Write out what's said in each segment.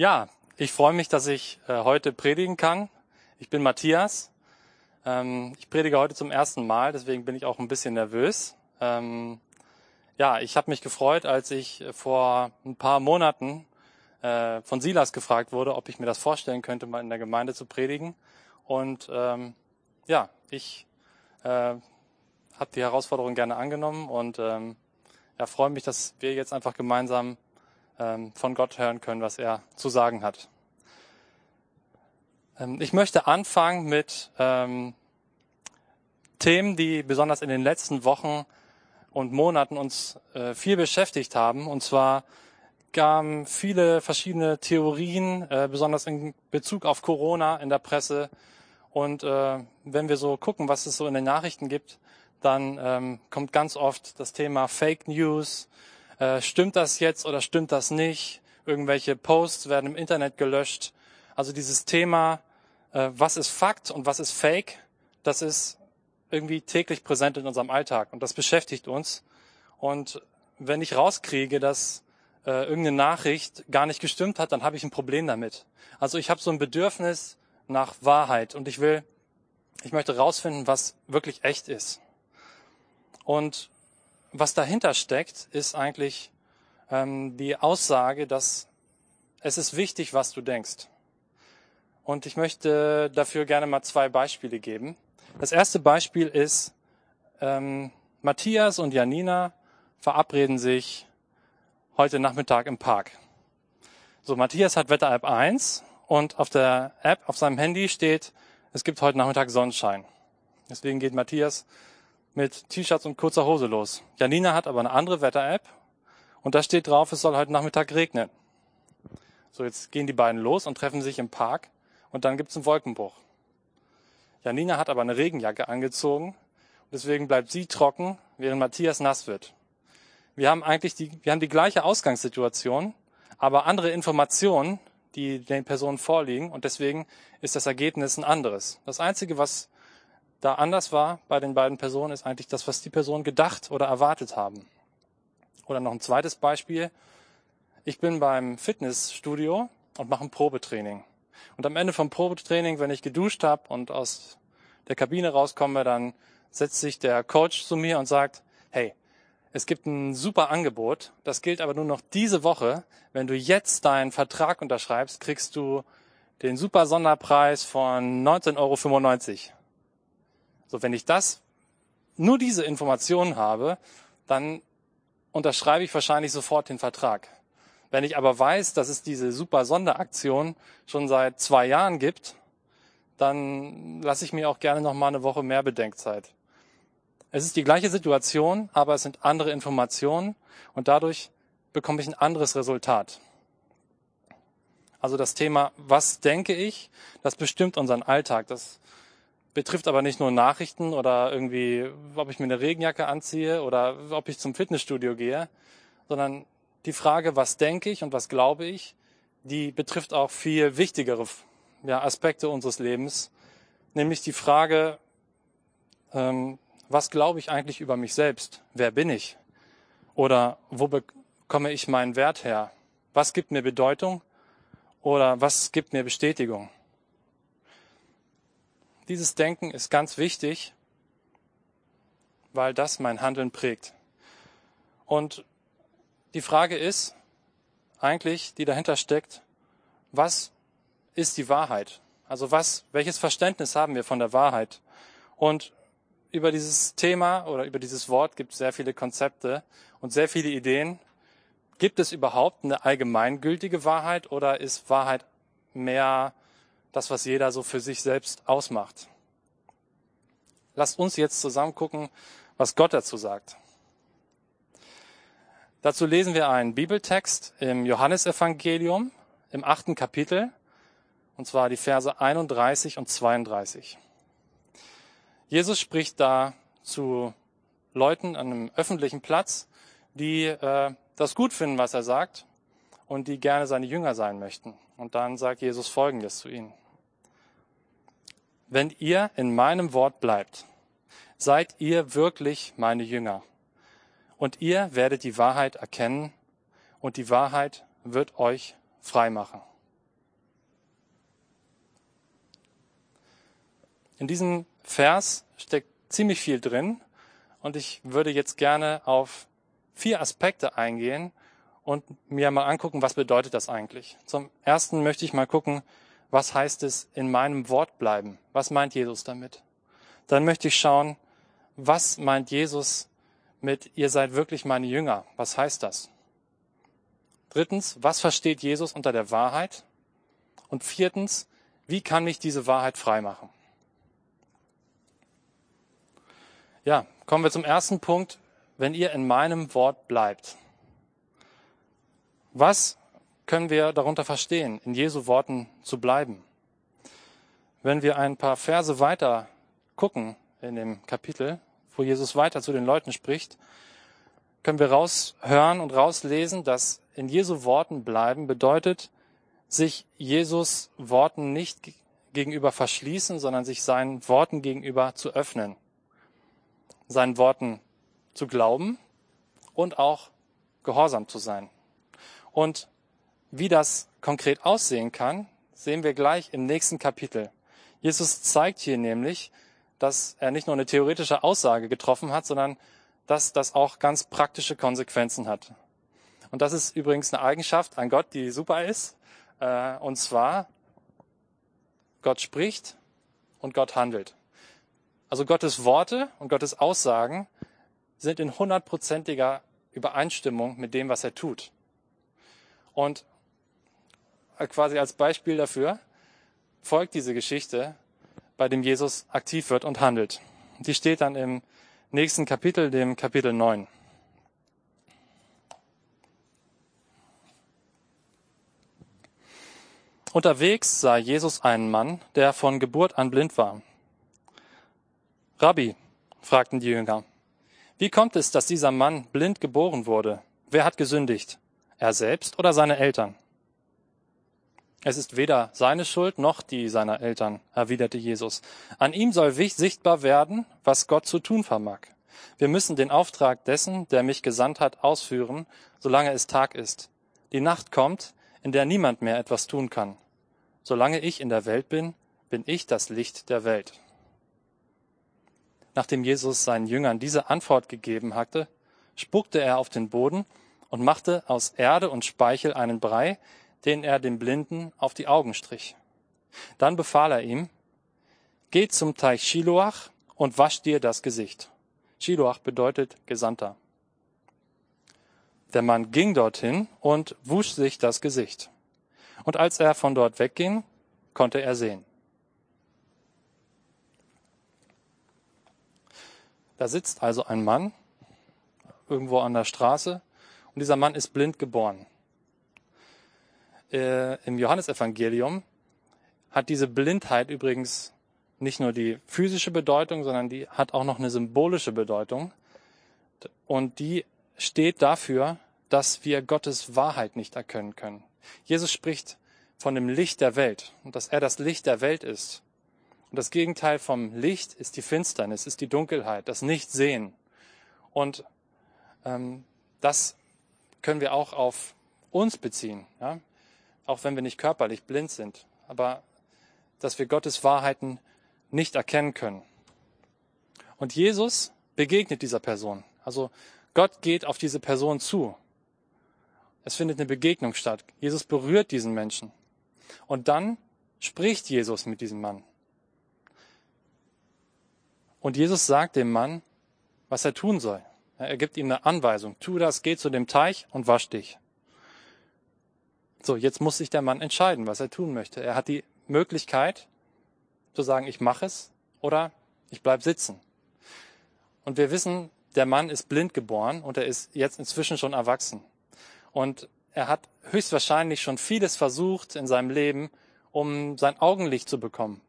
Ja, ich freue mich, dass ich äh, heute predigen kann. Ich bin Matthias. Ähm, ich predige heute zum ersten Mal, deswegen bin ich auch ein bisschen nervös. Ähm, ja, ich habe mich gefreut, als ich vor ein paar Monaten äh, von Silas gefragt wurde, ob ich mir das vorstellen könnte, mal in der Gemeinde zu predigen. Und ähm, ja, ich äh, habe die Herausforderung gerne angenommen und ähm, ja, freue mich, dass wir jetzt einfach gemeinsam von Gott hören können, was er zu sagen hat. Ähm, ich möchte anfangen mit ähm, Themen, die besonders in den letzten Wochen und Monaten uns äh, viel beschäftigt haben. Und zwar gaben viele verschiedene Theorien, äh, besonders in Bezug auf Corona in der Presse. Und äh, wenn wir so gucken, was es so in den Nachrichten gibt, dann ähm, kommt ganz oft das Thema Fake News, äh, stimmt das jetzt oder stimmt das nicht? Irgendwelche Posts werden im Internet gelöscht. Also dieses Thema, äh, was ist Fakt und was ist Fake, das ist irgendwie täglich präsent in unserem Alltag und das beschäftigt uns. Und wenn ich rauskriege, dass äh, irgendeine Nachricht gar nicht gestimmt hat, dann habe ich ein Problem damit. Also ich habe so ein Bedürfnis nach Wahrheit und ich will, ich möchte rausfinden, was wirklich echt ist. Und was dahinter steckt, ist eigentlich ähm, die Aussage, dass es ist wichtig, was du denkst. Und ich möchte dafür gerne mal zwei Beispiele geben. Das erste Beispiel ist, ähm, Matthias und Janina verabreden sich heute Nachmittag im Park. So, Matthias hat Wetter-App 1 und auf der App auf seinem Handy steht, es gibt heute Nachmittag Sonnenschein. Deswegen geht Matthias mit T-Shirts und kurzer Hose los. Janina hat aber eine andere Wetter-App und da steht drauf, es soll heute Nachmittag regnen. So, jetzt gehen die beiden los und treffen sich im Park und dann gibt's einen Wolkenbruch. Janina hat aber eine Regenjacke angezogen und deswegen bleibt sie trocken, während Matthias nass wird. Wir haben eigentlich die, wir haben die gleiche Ausgangssituation, aber andere Informationen, die den Personen vorliegen und deswegen ist das Ergebnis ein anderes. Das Einzige, was da anders war bei den beiden Personen, ist eigentlich das, was die Personen gedacht oder erwartet haben. Oder noch ein zweites Beispiel. Ich bin beim Fitnessstudio und mache ein Probetraining. Und am Ende vom Probetraining, wenn ich geduscht habe und aus der Kabine rauskomme, dann setzt sich der Coach zu mir und sagt, hey, es gibt ein super Angebot, das gilt aber nur noch diese Woche. Wenn du jetzt deinen Vertrag unterschreibst, kriegst du den super Sonderpreis von 19,95 Euro. So, wenn ich das, nur diese Informationen habe, dann unterschreibe ich wahrscheinlich sofort den Vertrag. Wenn ich aber weiß, dass es diese super Sonderaktion schon seit zwei Jahren gibt, dann lasse ich mir auch gerne noch mal eine Woche mehr Bedenkzeit. Es ist die gleiche Situation, aber es sind andere Informationen und dadurch bekomme ich ein anderes Resultat. Also das Thema, was denke ich, das bestimmt unseren Alltag. Das betrifft aber nicht nur Nachrichten oder irgendwie, ob ich mir eine Regenjacke anziehe oder ob ich zum Fitnessstudio gehe, sondern die Frage, was denke ich und was glaube ich, die betrifft auch viel wichtigere ja, Aspekte unseres Lebens, nämlich die Frage, ähm, was glaube ich eigentlich über mich selbst? Wer bin ich? Oder wo bekomme ich meinen Wert her? Was gibt mir Bedeutung? Oder was gibt mir Bestätigung? Dieses Denken ist ganz wichtig, weil das mein Handeln prägt. Und die Frage ist eigentlich, die dahinter steckt, was ist die Wahrheit? Also was, welches Verständnis haben wir von der Wahrheit? Und über dieses Thema oder über dieses Wort gibt es sehr viele Konzepte und sehr viele Ideen. Gibt es überhaupt eine allgemeingültige Wahrheit oder ist Wahrheit mehr das, was jeder so für sich selbst ausmacht. Lasst uns jetzt zusammen gucken, was Gott dazu sagt. Dazu lesen wir einen Bibeltext im Johannesevangelium im achten Kapitel, und zwar die Verse 31 und 32. Jesus spricht da zu Leuten an einem öffentlichen Platz, die äh, das gut finden, was er sagt und die gerne seine Jünger sein möchten. Und dann sagt Jesus Folgendes zu ihnen wenn ihr in meinem Wort bleibt, seid ihr wirklich meine Jünger. Und ihr werdet die Wahrheit erkennen und die Wahrheit wird euch frei machen. In diesem Vers steckt ziemlich viel drin und ich würde jetzt gerne auf vier Aspekte eingehen und mir mal angucken, was bedeutet das eigentlich. Zum ersten möchte ich mal gucken, was heißt es in meinem Wort bleiben? Was meint Jesus damit? Dann möchte ich schauen, was meint Jesus mit ihr seid wirklich meine Jünger? Was heißt das? Drittens, was versteht Jesus unter der Wahrheit? Und viertens, wie kann mich diese Wahrheit freimachen? Ja, kommen wir zum ersten Punkt, wenn ihr in meinem Wort bleibt. Was können wir darunter verstehen, in Jesu Worten zu bleiben? Wenn wir ein paar Verse weiter gucken in dem Kapitel, wo Jesus weiter zu den Leuten spricht, können wir raushören und rauslesen, dass in Jesu Worten bleiben bedeutet, sich Jesus Worten nicht gegenüber verschließen, sondern sich seinen Worten gegenüber zu öffnen seinen Worten zu glauben und auch gehorsam zu sein. Und wie das konkret aussehen kann, sehen wir gleich im nächsten Kapitel. Jesus zeigt hier nämlich, dass er nicht nur eine theoretische Aussage getroffen hat, sondern dass das auch ganz praktische Konsequenzen hat. Und das ist übrigens eine Eigenschaft an Gott, die super ist. Äh, und zwar, Gott spricht und Gott handelt. Also Gottes Worte und Gottes Aussagen sind in hundertprozentiger Übereinstimmung mit dem, was er tut. Und quasi als Beispiel dafür folgt diese Geschichte, bei dem Jesus aktiv wird und handelt. Die steht dann im nächsten Kapitel, dem Kapitel 9. Unterwegs sah Jesus einen Mann, der von Geburt an blind war. Rabbi, fragten die Jünger, wie kommt es, dass dieser Mann blind geboren wurde? Wer hat gesündigt? Er selbst oder seine Eltern? Es ist weder seine Schuld noch die seiner Eltern, erwiderte Jesus. An ihm soll sichtbar werden, was Gott zu tun vermag. Wir müssen den Auftrag dessen, der mich gesandt hat, ausführen, solange es Tag ist. Die Nacht kommt, in der niemand mehr etwas tun kann. Solange ich in der Welt bin, bin ich das Licht der Welt. Nachdem Jesus seinen Jüngern diese Antwort gegeben hatte, spuckte er auf den Boden und machte aus Erde und Speichel einen Brei, den er dem Blinden auf die Augen strich. Dann befahl er ihm, Geh zum Teich Shiloach und wasch dir das Gesicht. Shiloach bedeutet Gesandter. Der Mann ging dorthin und wusch sich das Gesicht. Und als er von dort wegging, konnte er sehen. Da sitzt also ein Mann irgendwo an der Straße und dieser Mann ist blind geboren. Äh, Im Johannesevangelium hat diese Blindheit übrigens nicht nur die physische Bedeutung, sondern die hat auch noch eine symbolische Bedeutung. Und die steht dafür, dass wir Gottes Wahrheit nicht erkennen können. Jesus spricht von dem Licht der Welt und dass er das Licht der Welt ist. Und das Gegenteil vom Licht ist die Finsternis, ist die Dunkelheit, das Nichtsehen. Und ähm, das können wir auch auf uns beziehen, ja? Auch wenn wir nicht körperlich blind sind, aber dass wir Gottes Wahrheiten nicht erkennen können. Und Jesus begegnet dieser Person. Also Gott geht auf diese Person zu. Es findet eine Begegnung statt. Jesus berührt diesen Menschen. Und dann spricht Jesus mit diesem Mann. Und Jesus sagt dem Mann, was er tun soll. Er gibt ihm eine Anweisung. Tu das, geh zu dem Teich und wasch dich. So, jetzt muss sich der Mann entscheiden, was er tun möchte. Er hat die Möglichkeit zu sagen, ich mache es oder ich bleib sitzen. Und wir wissen, der Mann ist blind geboren und er ist jetzt inzwischen schon erwachsen. Und er hat höchstwahrscheinlich schon vieles versucht in seinem Leben, um sein Augenlicht zu bekommen.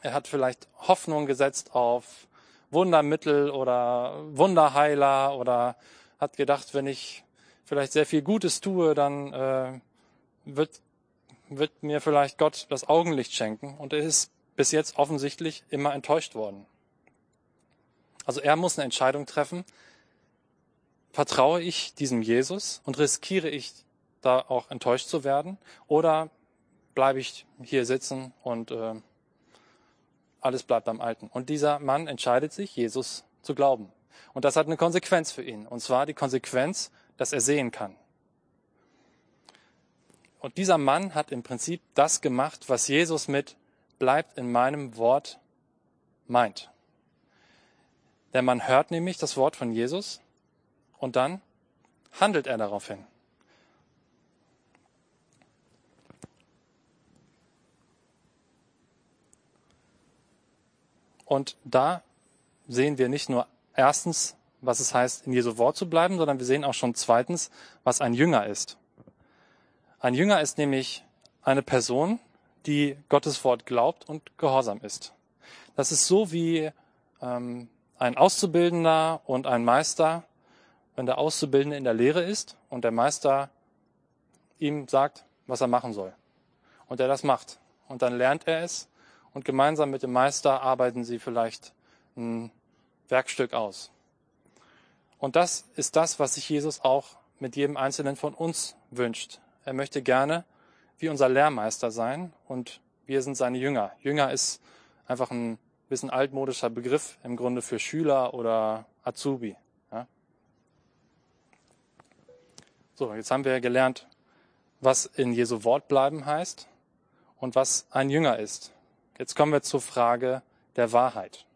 Er hat vielleicht Hoffnung gesetzt auf Wundermittel oder Wunderheiler oder hat gedacht, wenn ich vielleicht sehr viel Gutes tue, dann äh, wird, wird mir vielleicht Gott das Augenlicht schenken. Und er ist bis jetzt offensichtlich immer enttäuscht worden. Also er muss eine Entscheidung treffen. Vertraue ich diesem Jesus und riskiere ich da auch enttäuscht zu werden? Oder bleibe ich hier sitzen und äh, alles bleibt beim Alten. Und dieser Mann entscheidet sich, Jesus zu glauben. Und das hat eine Konsequenz für ihn. Und zwar die Konsequenz, dass er sehen kann. Und dieser Mann hat im Prinzip das gemacht, was Jesus mit bleibt in meinem Wort meint. Der Mann hört nämlich das Wort von Jesus und dann handelt er daraufhin. Und da sehen wir nicht nur erstens, was es heißt, in Jesu Wort zu bleiben, sondern wir sehen auch schon zweitens, was ein Jünger ist. Ein Jünger ist nämlich eine Person, die Gottes Wort glaubt und gehorsam ist. Das ist so wie ähm, ein Auszubildender und ein Meister, wenn der Auszubildende in der Lehre ist und der Meister ihm sagt, was er machen soll. Und er das macht. Und dann lernt er es und gemeinsam mit dem Meister arbeiten sie vielleicht ein Werkstück aus. Und das ist das, was sich Jesus auch mit jedem Einzelnen von uns wünscht. Er möchte gerne wie unser Lehrmeister sein und wir sind seine Jünger. Jünger ist einfach ein bisschen altmodischer Begriff im Grunde für Schüler oder Azubi. Ja? So, jetzt haben wir gelernt, was in Jesu Wort bleiben heißt und was ein Jünger ist. Jetzt kommen wir zur Frage der Wahrheit.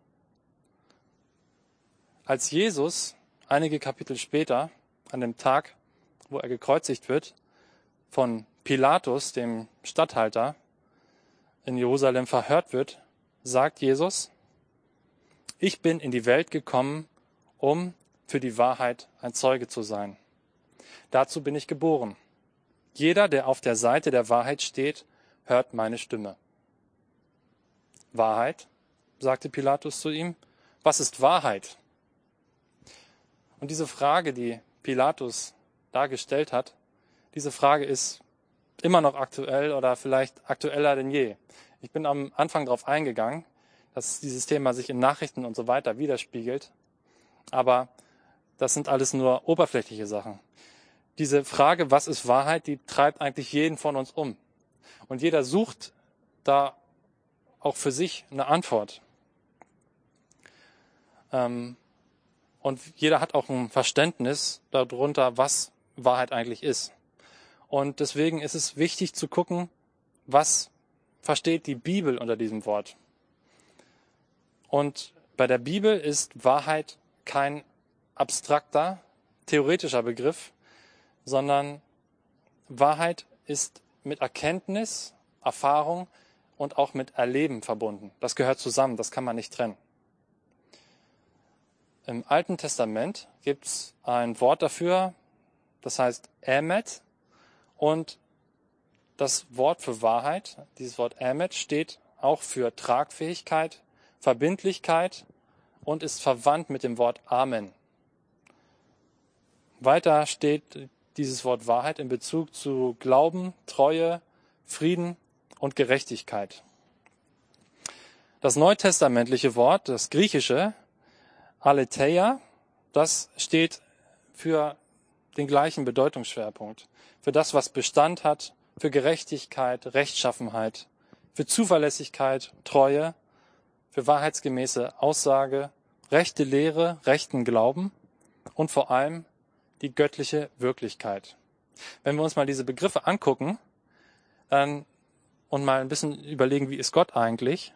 Als Jesus einige Kapitel später, an dem Tag, wo er gekreuzigt wird, von Pilatus, dem Statthalter, in Jerusalem verhört wird, sagt Jesus, ich bin in die Welt gekommen, um für die Wahrheit ein Zeuge zu sein. Dazu bin ich geboren. Jeder, der auf der Seite der Wahrheit steht, hört meine Stimme. Wahrheit? sagte Pilatus zu ihm. Was ist Wahrheit? Und diese Frage, die Pilatus dargestellt hat, diese Frage ist immer noch aktuell oder vielleicht aktueller denn je. Ich bin am Anfang darauf eingegangen, dass dieses Thema sich in Nachrichten und so weiter widerspiegelt. Aber das sind alles nur oberflächliche Sachen. Diese Frage, was ist Wahrheit, die treibt eigentlich jeden von uns um. Und jeder sucht da auch für sich eine Antwort. Ähm, und jeder hat auch ein Verständnis darunter, was Wahrheit eigentlich ist. Und deswegen ist es wichtig zu gucken, was versteht die Bibel unter diesem Wort. Und bei der Bibel ist Wahrheit kein abstrakter, theoretischer Begriff, sondern Wahrheit ist mit Erkenntnis, Erfahrung, und auch mit Erleben verbunden. Das gehört zusammen, das kann man nicht trennen. Im Alten Testament gibt es ein Wort dafür, das heißt Emet. Und das Wort für Wahrheit, dieses Wort Emet, steht auch für Tragfähigkeit, Verbindlichkeit und ist verwandt mit dem Wort Amen. Weiter steht dieses Wort Wahrheit in Bezug zu Glauben, Treue, Frieden und Gerechtigkeit. Das neutestamentliche Wort, das griechische, Aletheia, das steht für den gleichen Bedeutungsschwerpunkt. Für das, was Bestand hat, für Gerechtigkeit, Rechtschaffenheit, für Zuverlässigkeit, Treue, für wahrheitsgemäße Aussage, rechte Lehre, rechten Glauben und vor allem die göttliche Wirklichkeit. Wenn wir uns mal diese Begriffe angucken, dann und mal ein bisschen überlegen, wie ist Gott eigentlich,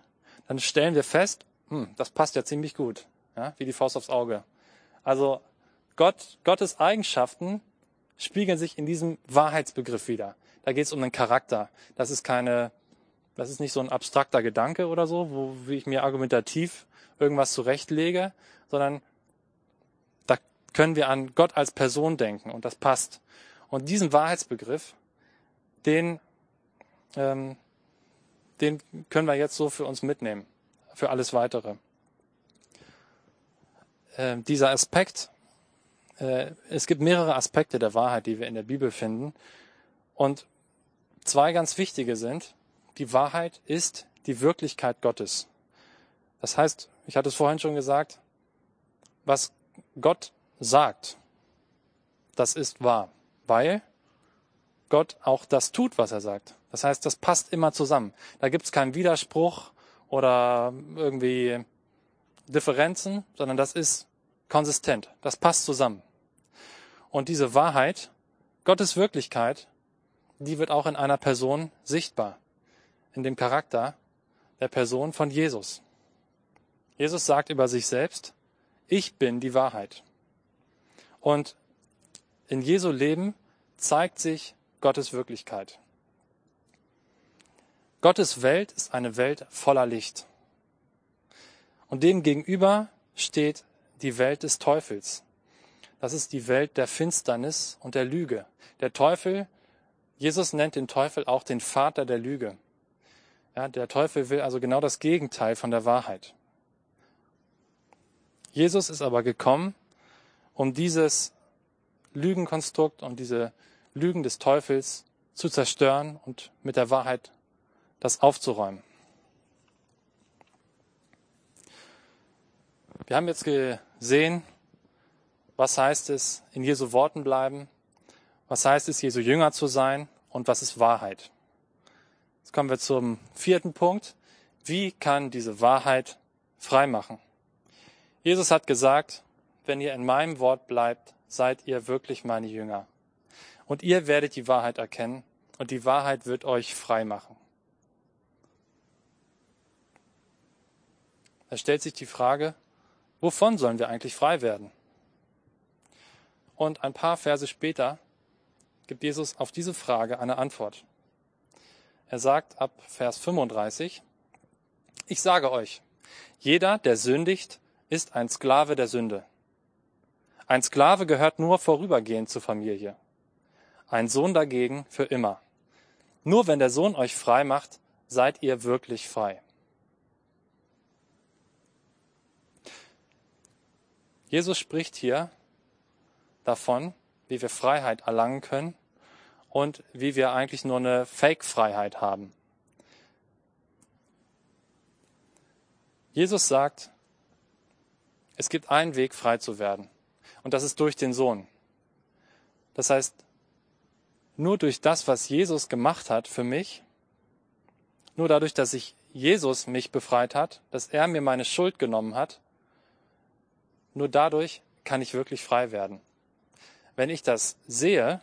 dann stellen wir fest, hm, das passt ja ziemlich gut, ja, wie die Faust aufs Auge. Also Gott, Gottes Eigenschaften spiegeln sich in diesem Wahrheitsbegriff wieder. Da geht es um den Charakter. Das ist keine, das ist nicht so ein abstrakter Gedanke oder so, wo wie ich mir argumentativ irgendwas zurechtlege, sondern da können wir an Gott als Person denken und das passt. Und diesen Wahrheitsbegriff, den ähm, den können wir jetzt so für uns mitnehmen, für alles Weitere. Äh, dieser Aspekt, es gibt mehrere Aspekte der Wahrheit, die wir in der Bibel finden. Und zwei ganz wichtige sind, die Wahrheit ist die Wirklichkeit Gottes. Das heißt, ich hatte es vorhin schon gesagt, was Gott sagt, das ist wahr, weil Gott auch das tut, was er sagt. Das heißt, das passt immer zusammen. Da gibt es keinen Widerspruch oder irgendwie Differenzen, sondern das ist konsistent. Das passt zusammen. Und diese Wahrheit, Gottes Wirklichkeit, die wird auch in einer Person sichtbar. In dem Charakter der Person von Jesus. Jesus sagt über sich selbst, ich bin die Wahrheit. Und in Jesu Leben zeigt sich Gottes Wirklichkeit. Gottes Welt ist eine Welt voller Licht. Und dem gegenüber steht die Welt des Teufels. Das ist die Welt der Finsternis und der Lüge. Der Teufel, Jesus nennt den Teufel auch den Vater der Lüge. Ja, der Teufel will also genau das Gegenteil von der Wahrheit. Jesus ist aber gekommen, um dieses Lügenkonstrukt und diese Lügen des Teufels zu zerstören und mit der Wahrheit das aufzuräumen. Wir haben jetzt gesehen, was heißt es, in Jesu Worten bleiben, was heißt es, Jesu Jünger zu sein und was ist Wahrheit. Jetzt kommen wir zum vierten Punkt. Wie kann diese Wahrheit frei machen? Jesus hat gesagt, wenn ihr in meinem Wort bleibt, seid ihr wirklich meine Jünger. Und ihr werdet die Wahrheit erkennen und die Wahrheit wird euch frei machen. Da stellt sich die Frage, wovon sollen wir eigentlich frei werden? Und ein paar Verse später gibt Jesus auf diese Frage eine Antwort. Er sagt ab Vers 35, ich sage euch, jeder, der sündigt, ist ein Sklave der Sünde. Ein Sklave gehört nur vorübergehend zur Familie. Ein Sohn dagegen für immer. Nur wenn der Sohn euch frei macht, seid ihr wirklich frei. Jesus spricht hier davon, wie wir Freiheit erlangen können und wie wir eigentlich nur eine Fake-Freiheit haben. Jesus sagt, es gibt einen Weg, frei zu werden. Und das ist durch den Sohn. Das heißt, nur durch das, was Jesus gemacht hat für mich, nur dadurch, dass ich Jesus mich befreit hat, dass er mir meine Schuld genommen hat, nur dadurch kann ich wirklich frei werden. Wenn ich das sehe,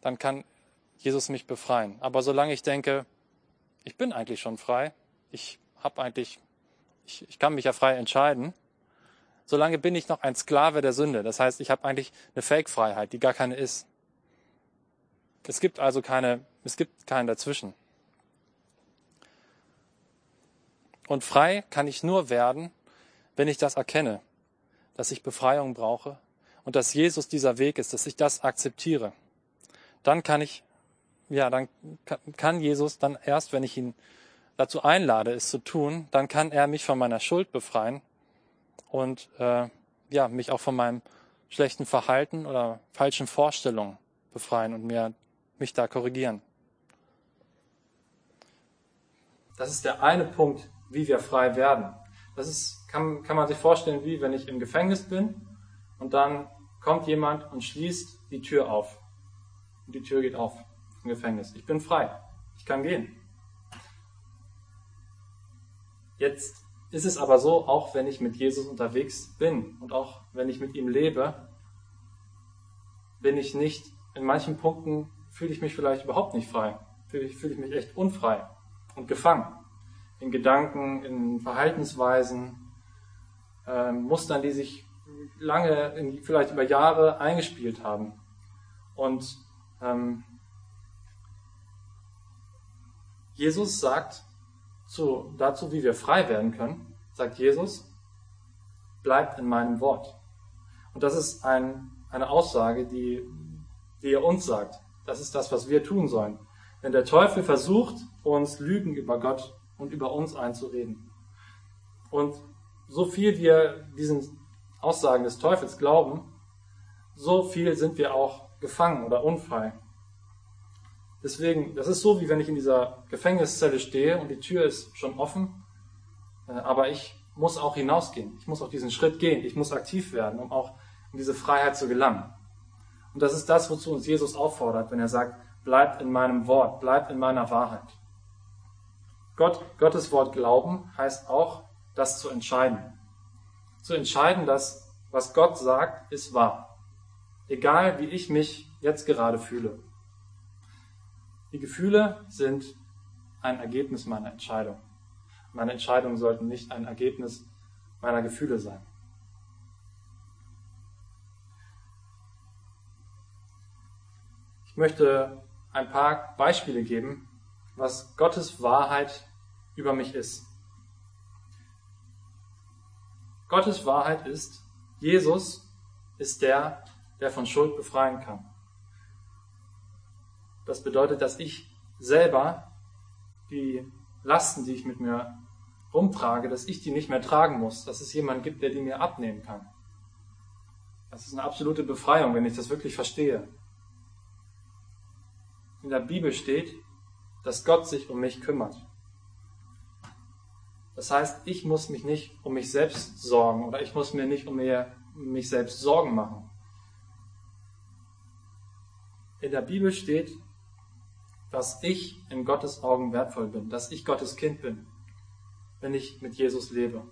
dann kann Jesus mich befreien. Aber solange ich denke, ich bin eigentlich schon frei, ich habe eigentlich, ich, ich kann mich ja frei entscheiden, solange bin ich noch ein Sklave der Sünde. Das heißt, ich habe eigentlich eine Fake-Freiheit, die gar keine ist. Es gibt also keine, es gibt keinen dazwischen. Und frei kann ich nur werden, wenn ich das erkenne, dass ich Befreiung brauche und dass Jesus dieser Weg ist, dass ich das akzeptiere. Dann kann ich, ja, dann kann Jesus dann erst, wenn ich ihn dazu einlade, es zu tun, dann kann er mich von meiner Schuld befreien und äh, ja, mich auch von meinem schlechten Verhalten oder falschen Vorstellungen befreien und mir, mich da korrigieren. Das ist der eine Punkt, wie wir frei werden. Das ist, kann, kann man sich vorstellen, wie wenn ich im Gefängnis bin und dann kommt jemand und schließt die Tür auf. Und die Tür geht auf im Gefängnis. Ich bin frei. Ich kann gehen. Jetzt ist es aber so, auch wenn ich mit Jesus unterwegs bin und auch wenn ich mit ihm lebe, bin ich nicht, in manchen Punkten fühle ich mich vielleicht überhaupt nicht frei. Fühle ich, fühle ich mich echt unfrei und gefangen. In Gedanken, in Verhaltensweisen, äh, Mustern, die sich lange, vielleicht über Jahre eingespielt haben. Und ähm, Jesus sagt, zu, dazu, wie wir frei werden können, sagt Jesus, bleibt in meinem Wort. Und das ist ein, eine Aussage, die, die er uns sagt. Das ist das, was wir tun sollen. Wenn der Teufel versucht, uns Lügen über Gott und über uns einzureden. Und so viel wir diesen Aussagen des Teufels glauben, so viel sind wir auch gefangen oder unfrei. Deswegen, das ist so, wie wenn ich in dieser Gefängniszelle stehe und die Tür ist schon offen, äh, aber ich muss auch hinausgehen. Ich muss auch diesen Schritt gehen. Ich muss aktiv werden, um auch in diese Freiheit zu gelangen. Und das ist das, wozu uns Jesus auffordert, wenn er sagt, bleibt in meinem Wort, bleibt in meiner Wahrheit. Gott, Gottes Wort glauben heißt auch, das zu entscheiden. Zu entscheiden, dass was Gott sagt, ist wahr. Egal wie ich mich jetzt gerade fühle. Die Gefühle sind ein Ergebnis meiner Entscheidung. Meine Entscheidungen sollten nicht ein Ergebnis meiner Gefühle sein. Ich möchte ein paar Beispiele geben, was Gottes Wahrheit über mich ist. Gottes Wahrheit ist, Jesus ist der, der von Schuld befreien kann. Das bedeutet, dass ich selber die Lasten, die ich mit mir rumtrage, dass ich die nicht mehr tragen muss, dass es jemanden gibt, der die mir abnehmen kann. Das ist eine absolute Befreiung, wenn ich das wirklich verstehe. In der Bibel steht, dass Gott sich um mich kümmert. Das heißt, ich muss mich nicht um mich selbst sorgen oder ich muss mir nicht um mich selbst Sorgen machen. In der Bibel steht, dass ich in Gottes Augen wertvoll bin, dass ich Gottes Kind bin, wenn ich mit Jesus lebe.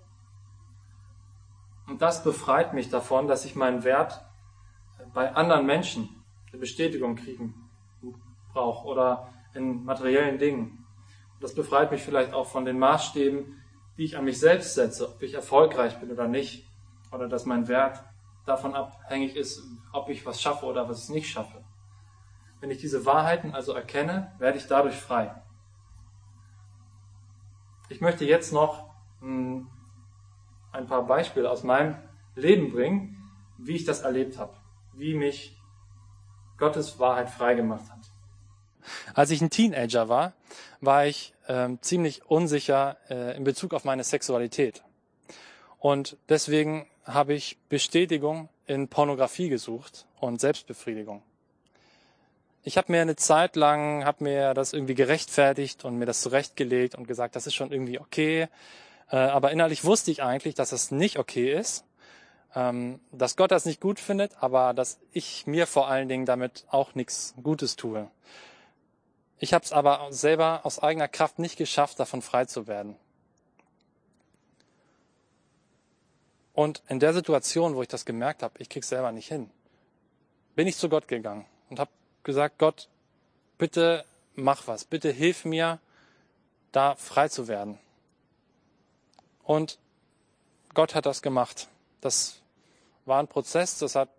Und das befreit mich davon, dass ich meinen Wert bei anderen Menschen eine Bestätigung kriegen brauche oder in materiellen Dingen. Das befreit mich vielleicht auch von den Maßstäben, die ich an mich selbst setze, ob ich erfolgreich bin oder nicht, oder dass mein Wert davon abhängig ist, ob ich was schaffe oder was ich nicht schaffe. Wenn ich diese Wahrheiten also erkenne, werde ich dadurch frei. Ich möchte jetzt noch hm, ein paar Beispiele aus meinem Leben bringen, wie ich das erlebt habe, wie mich Gottes Wahrheit frei gemacht hat. Als ich ein Teenager war, war ich ähm, ziemlich unsicher äh, in Bezug auf meine Sexualität. Und deswegen habe ich Bestätigung in Pornografie gesucht und Selbstbefriedigung ich habe mir eine Zeit lang, habe mir das irgendwie gerechtfertigt und mir das zurechtgelegt und gesagt, das ist schon irgendwie okay. Äh, aber innerlich wusste ich eigentlich, dass das nicht okay ist, ähm, dass Gott das nicht gut findet, aber dass ich mir vor allen Dingen damit auch nichts Gutes tue. Ich habe es aber selber aus eigener Kraft nicht geschafft, davon frei zu werden. Und in der Situation, wo ich das gemerkt habe, ich krieg's selber nicht hin, bin ich zu Gott gegangen und habe gesagt, Gott, bitte mach was, bitte hilf mir, da frei zu werden. Und Gott hat das gemacht. Das war ein Prozess, das hat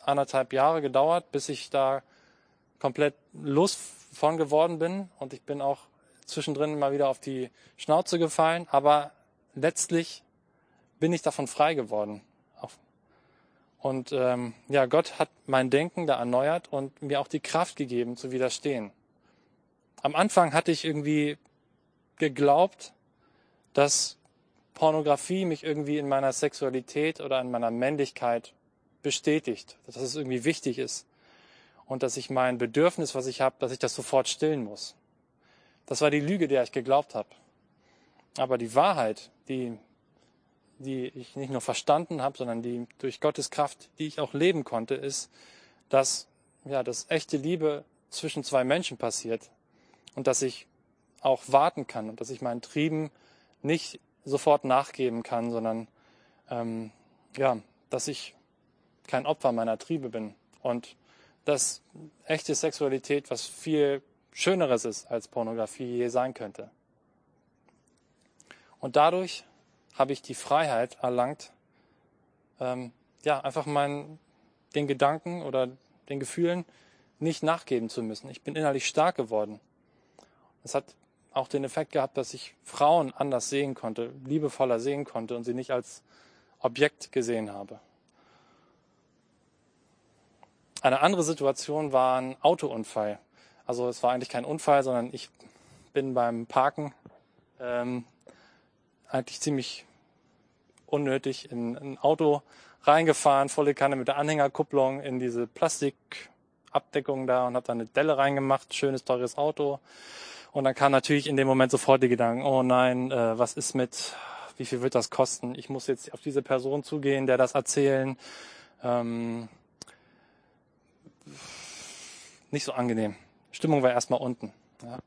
anderthalb Jahre gedauert, bis ich da komplett los von geworden bin. Und ich bin auch zwischendrin mal wieder auf die Schnauze gefallen. Aber letztlich bin ich davon frei geworden. Und ähm, ja, Gott hat mein Denken da erneuert und mir auch die Kraft gegeben zu widerstehen. Am Anfang hatte ich irgendwie geglaubt, dass Pornografie mich irgendwie in meiner Sexualität oder in meiner Männlichkeit bestätigt, dass es irgendwie wichtig ist und dass ich mein Bedürfnis, was ich habe, dass ich das sofort stillen muss. Das war die Lüge, der ich geglaubt habe. Aber die Wahrheit, die die ich nicht nur verstanden habe, sondern die durch Gottes Kraft, die ich auch leben konnte, ist, dass ja, dass echte Liebe zwischen zwei Menschen passiert und dass ich auch warten kann und dass ich meinen Trieben nicht sofort nachgeben kann, sondern ähm, ja, dass ich kein Opfer meiner Triebe bin und dass echte Sexualität was viel Schöneres ist, als Pornografie je sein könnte. Und dadurch habe ich die Freiheit erlangt, ähm, ja, einfach meinen, den Gedanken oder den Gefühlen nicht nachgeben zu müssen. Ich bin innerlich stark geworden. Es hat auch den Effekt gehabt, dass ich Frauen anders sehen konnte, liebevoller sehen konnte und sie nicht als Objekt gesehen habe. Eine andere Situation war ein Autounfall. Also es war eigentlich kein Unfall, sondern ich bin beim Parken ähm, eigentlich ziemlich unnötig in ein Auto reingefahren, volle Kanne mit der Anhängerkupplung in diese Plastikabdeckung da und habe da eine Delle reingemacht, schönes, teures Auto. Und dann kam natürlich in dem Moment sofort die Gedanken, oh nein, äh, was ist mit, wie viel wird das kosten? Ich muss jetzt auf diese Person zugehen, der das erzählen. Ähm, nicht so angenehm. Stimmung war erstmal unten. Ja.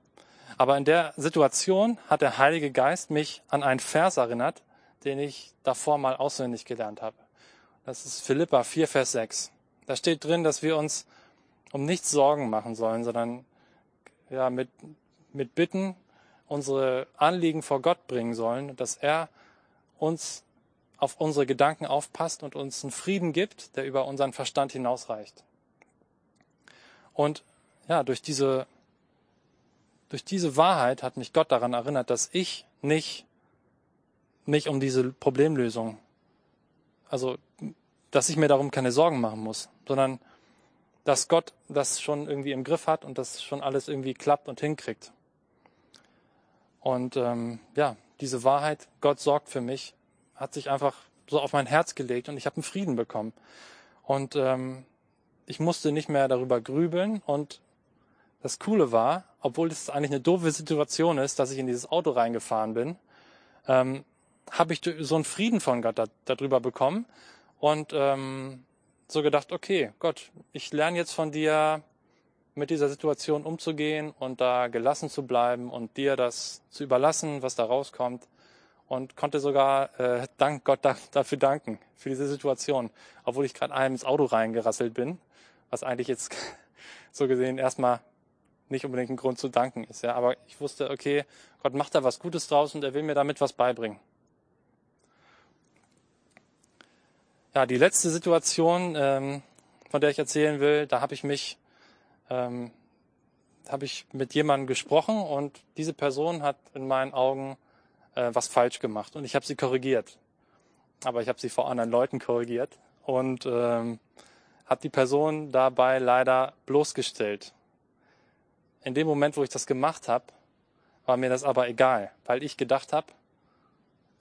Aber in der Situation hat der Heilige Geist mich an einen Vers erinnert, den ich davor mal auswendig gelernt habe. Das ist Philippa 4, Vers 6. Da steht drin, dass wir uns um nichts Sorgen machen sollen, sondern ja, mit, mit Bitten unsere Anliegen vor Gott bringen sollen, dass er uns auf unsere Gedanken aufpasst und uns einen Frieden gibt, der über unseren Verstand hinausreicht. Und ja, durch diese, durch diese Wahrheit hat mich Gott daran erinnert, dass ich nicht mich um diese Problemlösung, also, dass ich mir darum keine Sorgen machen muss, sondern dass Gott das schon irgendwie im Griff hat und das schon alles irgendwie klappt und hinkriegt. Und ähm, ja, diese Wahrheit, Gott sorgt für mich, hat sich einfach so auf mein Herz gelegt und ich habe einen Frieden bekommen. Und ähm, ich musste nicht mehr darüber grübeln. Und das Coole war, obwohl es eigentlich eine doofe Situation ist, dass ich in dieses Auto reingefahren bin, ähm, habe ich so einen Frieden von Gott da, darüber bekommen. Und ähm, so gedacht, okay, Gott, ich lerne jetzt von dir, mit dieser Situation umzugehen und da gelassen zu bleiben und dir das zu überlassen, was da rauskommt. Und konnte sogar äh, dank Gott da, dafür danken, für diese Situation. Obwohl ich gerade einem ins Auto reingerasselt bin, was eigentlich jetzt so gesehen erstmal nicht unbedingt ein Grund zu danken ist. Ja. Aber ich wusste, okay, Gott macht da was Gutes draus und er will mir damit was beibringen. Ja, die letzte Situation, ähm, von der ich erzählen will, da habe ich mich, ähm, habe ich mit jemandem gesprochen und diese Person hat in meinen Augen äh, was falsch gemacht und ich habe sie korrigiert. Aber ich habe sie vor anderen Leuten korrigiert und ähm, habe die Person dabei leider bloßgestellt. In dem Moment, wo ich das gemacht habe, war mir das aber egal, weil ich gedacht habe,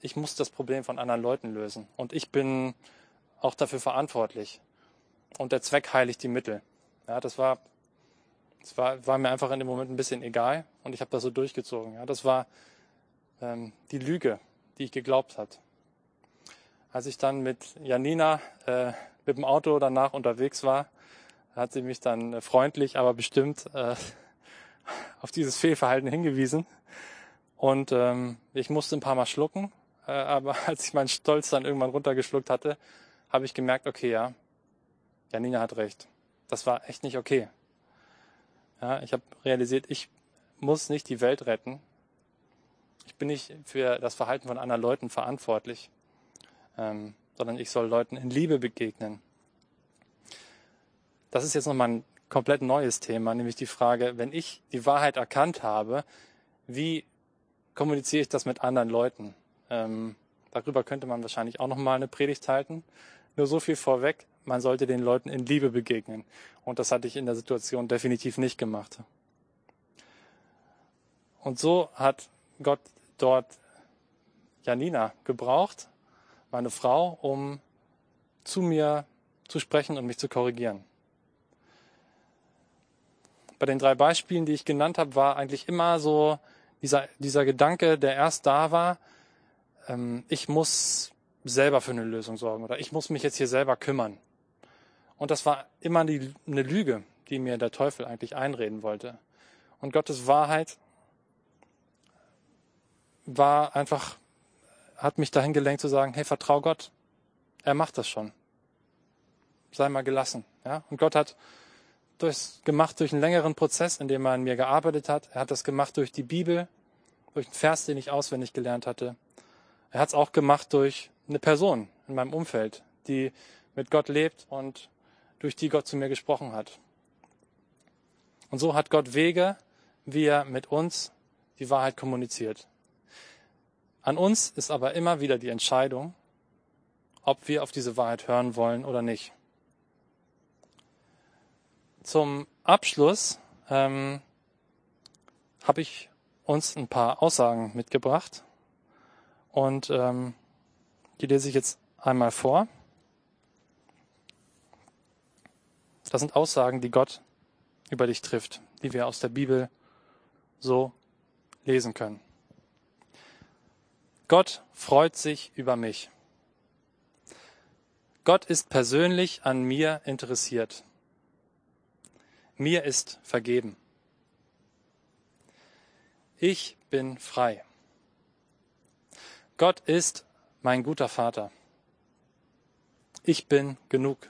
ich muss das Problem von anderen Leuten lösen und ich bin auch dafür verantwortlich. Und der Zweck heiligt die Mittel. Ja, das war, das war, war mir einfach in dem Moment ein bisschen egal und ich habe das so durchgezogen. Ja, das war ähm, die Lüge, die ich geglaubt hat. Als ich dann mit Janina äh, mit dem Auto danach unterwegs war, hat sie mich dann äh, freundlich, aber bestimmt äh, auf dieses Fehlverhalten hingewiesen. Und ähm, ich musste ein paar Mal schlucken, äh, aber als ich meinen Stolz dann irgendwann runtergeschluckt hatte, habe ich gemerkt, okay, ja, Janina hat recht. Das war echt nicht okay. Ja, ich habe realisiert, ich muss nicht die Welt retten. Ich bin nicht für das Verhalten von anderen Leuten verantwortlich, ähm, sondern ich soll Leuten in Liebe begegnen. Das ist jetzt nochmal ein komplett neues Thema, nämlich die Frage, wenn ich die Wahrheit erkannt habe, wie kommuniziere ich das mit anderen Leuten? Ähm, darüber könnte man wahrscheinlich auch nochmal eine Predigt halten. Nur so viel vorweg, man sollte den Leuten in Liebe begegnen. Und das hatte ich in der Situation definitiv nicht gemacht. Und so hat Gott dort Janina gebraucht, meine Frau, um zu mir zu sprechen und mich zu korrigieren. Bei den drei Beispielen, die ich genannt habe, war eigentlich immer so dieser, dieser Gedanke, der erst da war, ähm, ich muss selber für eine Lösung sorgen oder ich muss mich jetzt hier selber kümmern. Und das war immer die, eine Lüge, die mir der Teufel eigentlich einreden wollte. Und Gottes Wahrheit war einfach, hat mich dahin gelenkt zu sagen, hey, vertrau Gott. Er macht das schon. Sei mal gelassen. Ja? Und Gott hat das gemacht durch einen längeren Prozess, in dem er an mir gearbeitet hat. Er hat das gemacht durch die Bibel, durch einen Vers, den ich auswendig gelernt hatte. Er hat es auch gemacht durch eine Person in meinem Umfeld, die mit Gott lebt und durch die Gott zu mir gesprochen hat. Und so hat Gott Wege, wie er mit uns die Wahrheit kommuniziert. An uns ist aber immer wieder die Entscheidung, ob wir auf diese Wahrheit hören wollen oder nicht. Zum Abschluss ähm, habe ich uns ein paar Aussagen mitgebracht und ähm, die lese ich jetzt einmal vor. Das sind Aussagen, die Gott über dich trifft, die wir aus der Bibel so lesen können. Gott freut sich über mich. Gott ist persönlich an mir interessiert. Mir ist vergeben. ich bin frei. Gott ist mein guter Vater. Ich bin genug.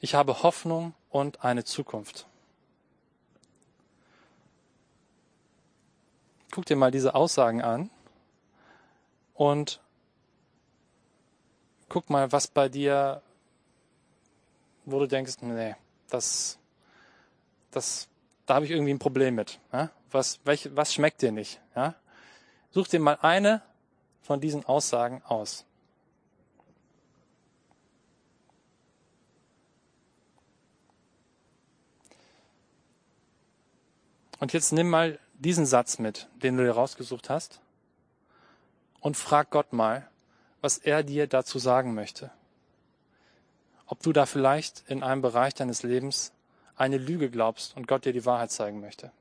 Ich habe Hoffnung und eine Zukunft. Guck dir mal diese Aussagen an und guck mal, was bei dir, wo du denkst, nee, das, das, da habe ich irgendwie ein Problem mit. Ja? Was, welch, was schmeckt dir nicht? Ja? Such dir mal eine von diesen Aussagen aus. Und jetzt nimm mal diesen Satz mit, den du dir rausgesucht hast, und frag Gott mal, was er dir dazu sagen möchte. Ob du da vielleicht in einem Bereich deines Lebens eine Lüge glaubst und Gott dir die Wahrheit zeigen möchte.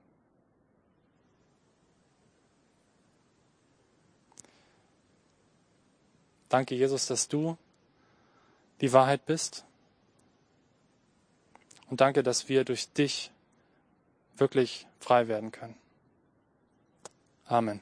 Danke, Jesus, dass du die Wahrheit bist. Und danke, dass wir durch dich wirklich frei werden können. Amen.